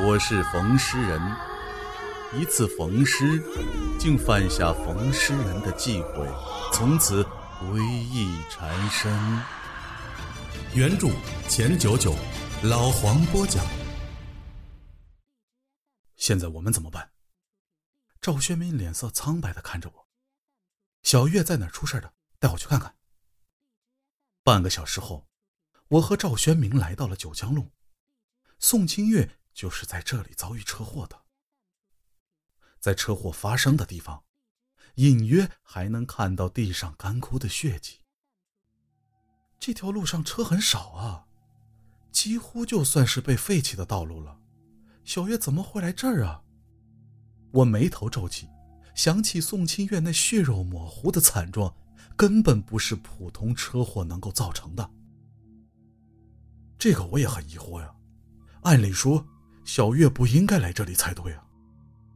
我是冯诗人。一次逢诗，竟犯下冯诗人的忌讳，从此归意缠身。原著钱九九，老黄播讲。现在我们怎么办？赵学明脸色苍白的看着我。小月在哪儿出事的？带我去看看。半个小时后，我和赵宣明来到了九江路。宋清月就是在这里遭遇车祸的。在车祸发生的地方，隐约还能看到地上干枯的血迹。这条路上车很少啊，几乎就算是被废弃的道路了。小月怎么会来这儿啊？我眉头皱起，想起宋清月那血肉模糊的惨状，根本不是普通车祸能够造成的。这个我也很疑惑呀。按理说，小月不应该来这里才对啊。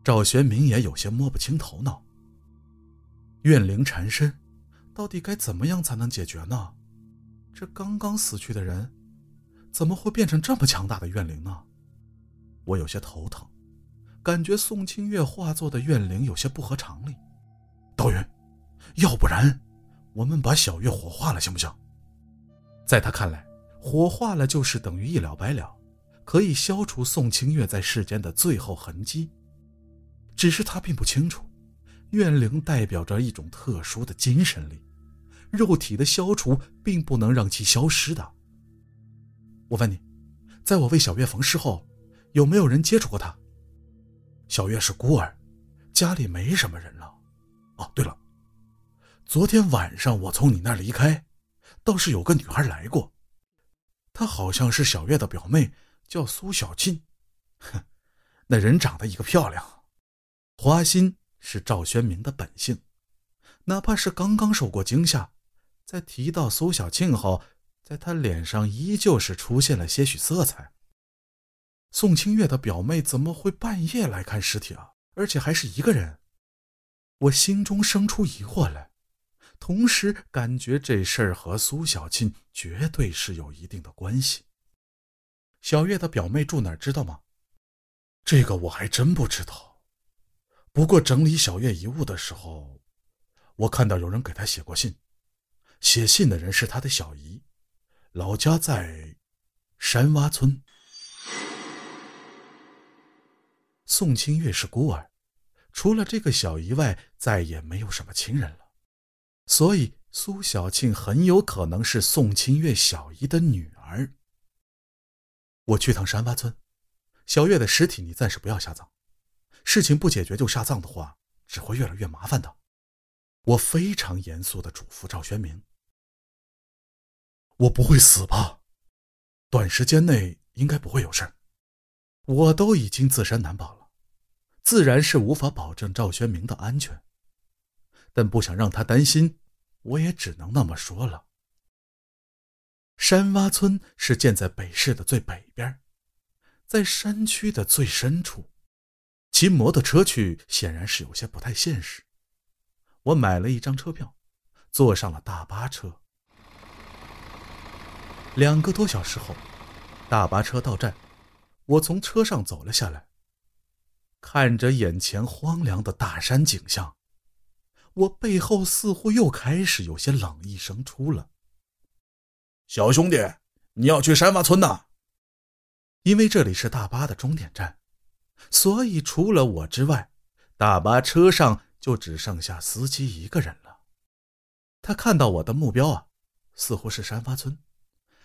赵玄明也有些摸不清头脑。怨灵缠身，到底该怎么样才能解决呢？这刚刚死去的人，怎么会变成这么强大的怨灵呢？我有些头疼，感觉宋清月化作的怨灵有些不合常理。道云，要不然我们把小月火化了，行不行？在他看来，火化了就是等于一了百了。可以消除宋清月在世间的最后痕迹，只是他并不清楚，怨灵代表着一种特殊的精神力，肉体的消除并不能让其消失的。我问你，在我为小月缝尸后，有没有人接触过她？小月是孤儿，家里没什么人了。哦，对了，昨天晚上我从你那儿离开，倒是有个女孩来过，她好像是小月的表妹。叫苏小庆，哼，那人长得一个漂亮。花心是赵宣明的本性，哪怕是刚刚受过惊吓，在提到苏小庆后，在他脸上依旧是出现了些许色彩。宋清月的表妹怎么会半夜来看尸体啊？而且还是一个人？我心中生出疑惑来，同时感觉这事儿和苏小庆绝对是有一定的关系。小月的表妹住哪儿？知道吗？这个我还真不知道。不过整理小月遗物的时候，我看到有人给她写过信。写信的人是她的小姨，老家在山洼村。宋清月是孤儿，除了这个小姨外，再也没有什么亲人了。所以苏小庆很有可能是宋清月小姨的女儿。我去趟山洼村，小月的尸体你暂时不要下葬，事情不解决就下葬的话，只会越来越麻烦的。我非常严肃的嘱咐赵宣明：“我不会死吧？短时间内应该不会有事我都已经自身难保了，自然是无法保证赵宣明的安全，但不想让他担心，我也只能那么说了。”山洼村是建在北市的最北边，在山区的最深处，骑摩托车去显然是有些不太现实。我买了一张车票，坐上了大巴车。两个多小时后，大巴车到站，我从车上走了下来，看着眼前荒凉的大山景象，我背后似乎又开始有些冷意生出了。小兄弟，你要去山洼村呐？因为这里是大巴的终点站，所以除了我之外，大巴车上就只剩下司机一个人了。他看到我的目标啊，似乎是山洼村，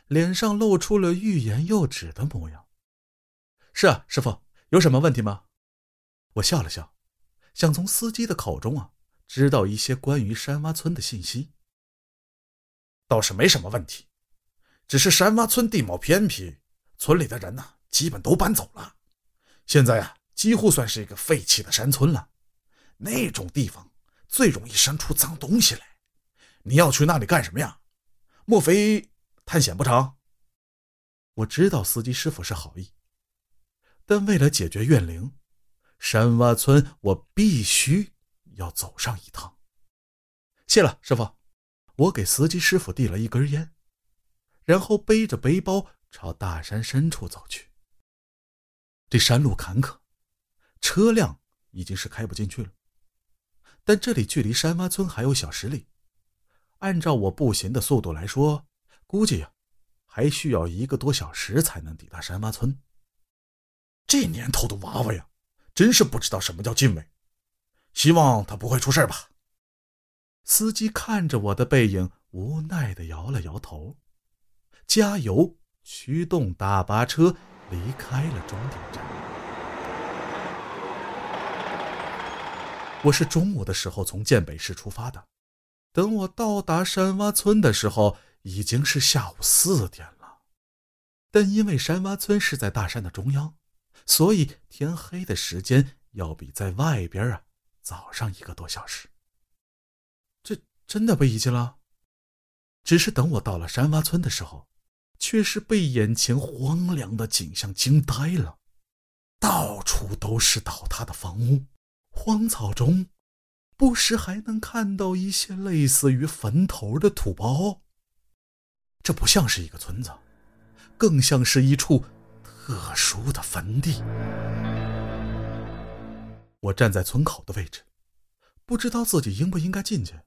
脸上露出了欲言又止的模样。是啊，师傅，有什么问题吗？我笑了笑，想从司机的口中啊，知道一些关于山洼村的信息。倒是没什么问题。只是山洼村地貌偏僻，村里的人呢，基本都搬走了。现在啊，几乎算是一个废弃的山村了。那种地方最容易生出脏东西来。你要去那里干什么呀？莫非探险不成？我知道司机师傅是好意，但为了解决怨灵，山洼村我必须要走上一趟。谢了，师傅。我给司机师傅递了一根烟。然后背着背包朝大山深处走去。这山路坎坷，车辆已经是开不进去了。但这里距离山洼村还有小十里，按照我步行的速度来说，估计呀，还需要一个多小时才能抵达山洼村。这年头的娃娃呀，真是不知道什么叫敬畏。希望他不会出事吧。司机看着我的背影，无奈的摇了摇头，加油，驱动大巴车离开了终点站。我是中午的时候从建北市出发的，等我到达山洼村的时候，已经是下午四点了。但因为山洼村是在大山的中央，所以天黑的时间要比在外边啊早上一个多小时。这真的被遗弃了？只是等我到了山洼村的时候，却是被眼前荒凉的景象惊呆了，到处都是倒塌的房屋。荒草中，不时还能看到一些类似于坟头的土包。这不像是一个村子，更像是一处特殊的坟地。我站在村口的位置，不知道自己应不应该进去。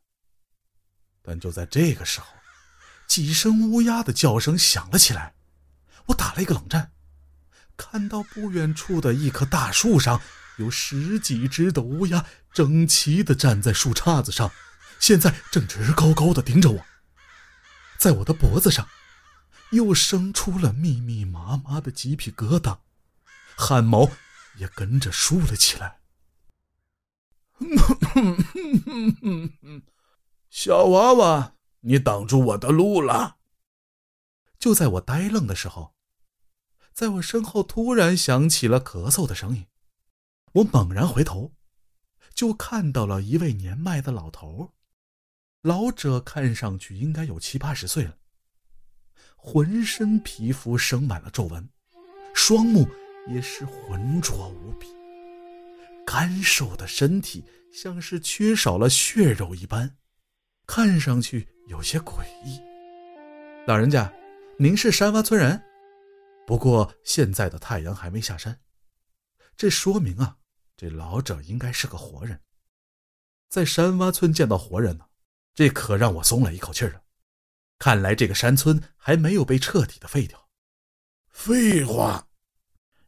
但就在这个时候，几声乌鸦的叫声响了起来，我打了一个冷战，看到不远处的一棵大树上。有十几只的乌鸦整齐地站在树杈子上，现在正直高高的盯着我。在我的脖子上，又生出了密密麻麻的鸡皮疙瘩，汗毛也跟着竖了起来。小娃娃，你挡住我的路了！就在我呆愣的时候，在我身后突然响起了咳嗽的声音。我猛然回头，就看到了一位年迈的老头。老者看上去应该有七八十岁了，浑身皮肤生满了皱纹，双目也是浑浊无比，干瘦的身体像是缺少了血肉一般，看上去有些诡异。老人家，您是山洼村人？不过现在的太阳还没下山，这说明啊。这老者应该是个活人，在山洼村见到活人呢，这可让我松了一口气了。看来这个山村还没有被彻底的废掉。废话，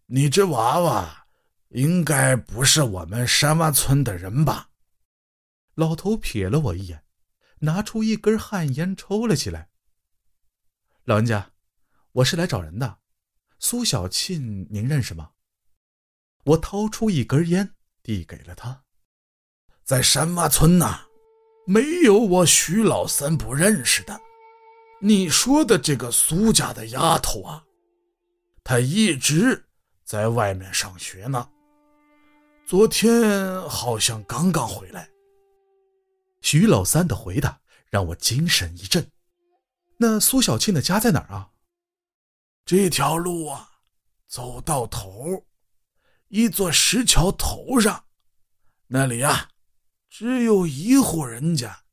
你这娃娃应该不是我们山洼村的人吧？老头瞥了我一眼，拿出一根旱烟抽了起来。老人家，我是来找人的，苏小庆，您认识吗？我掏出一根烟，递给了他。在山洼村呐，没有我徐老三不认识的。你说的这个苏家的丫头啊，她一直在外面上学呢，昨天好像刚刚回来。徐老三的回答让我精神一振。那苏小庆的家在哪儿啊？这条路啊，走到头。一座石桥头上，那里啊，只有一户人家，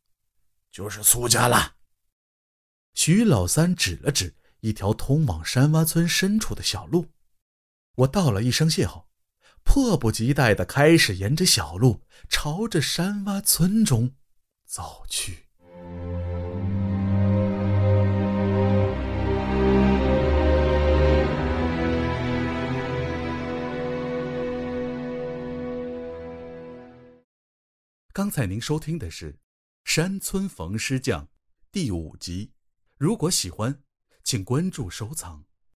就是苏家了。徐老三指了指一条通往山洼村深处的小路，我道了一声谢后，迫不及待地开始沿着小路朝着山洼村中走去。刚才您收听的是《山村逢尸匠》第五集。如果喜欢，请关注收藏。